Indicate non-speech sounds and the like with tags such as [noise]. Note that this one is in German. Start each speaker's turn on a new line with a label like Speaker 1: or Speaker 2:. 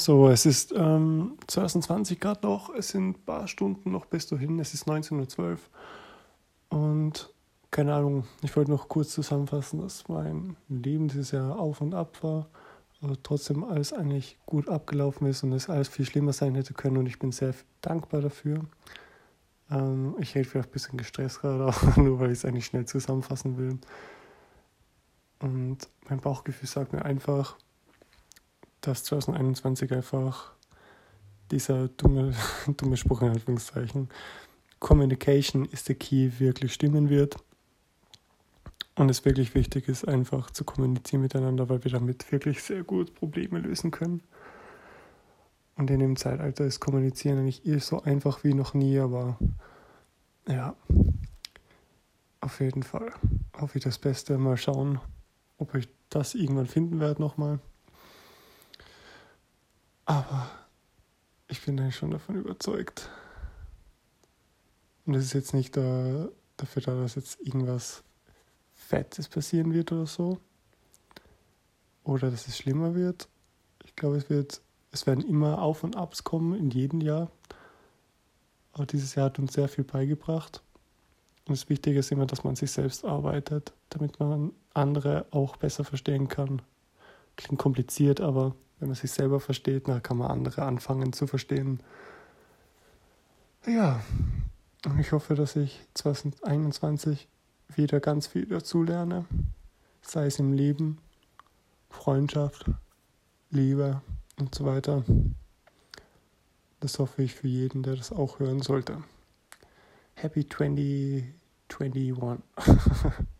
Speaker 1: So, es ist ähm, 2020 Grad noch, es sind ein paar Stunden noch bis dahin, es ist 19.12 Uhr und keine Ahnung, ich wollte noch kurz zusammenfassen, dass mein Leben dieses Jahr auf und ab war, aber trotzdem alles eigentlich gut abgelaufen ist und es alles viel schlimmer sein hätte können und ich bin sehr dankbar dafür. Ähm, ich rede vielleicht ein bisschen gestresst gerade, auch [laughs] nur weil ich es eigentlich schnell zusammenfassen will. Und mein Bauchgefühl sagt mir einfach, dass 2021 einfach dieser dumme, [laughs] dumme Spruch in Anführungszeichen, Communication is the key, wirklich stimmen wird. Und es wirklich wichtig ist, einfach zu kommunizieren miteinander, weil wir damit wirklich sehr gut Probleme lösen können. Und in dem Zeitalter ist Kommunizieren eigentlich eh so einfach wie noch nie, aber ja, auf jeden Fall hoffe ich das Beste. Mal schauen, ob ich das irgendwann finden werde nochmal. Aber ich bin eigentlich schon davon überzeugt. Und es ist jetzt nicht da, dafür da, dass jetzt irgendwas Fettes passieren wird oder so. Oder dass es schlimmer wird. Ich glaube, es wird, es werden immer Auf und Abs kommen in jedem Jahr. Aber dieses Jahr hat uns sehr viel beigebracht. Und das Wichtige ist immer, dass man sich selbst arbeitet, damit man andere auch besser verstehen kann. Klingt kompliziert, aber wenn man sich selber versteht, dann kann man andere anfangen zu verstehen. Ja, und ich hoffe, dass ich 2021 wieder ganz viel dazu lerne, sei es im Leben, Freundschaft, Liebe und so weiter. Das hoffe ich für jeden, der das auch hören sollte. Happy 2021. [laughs]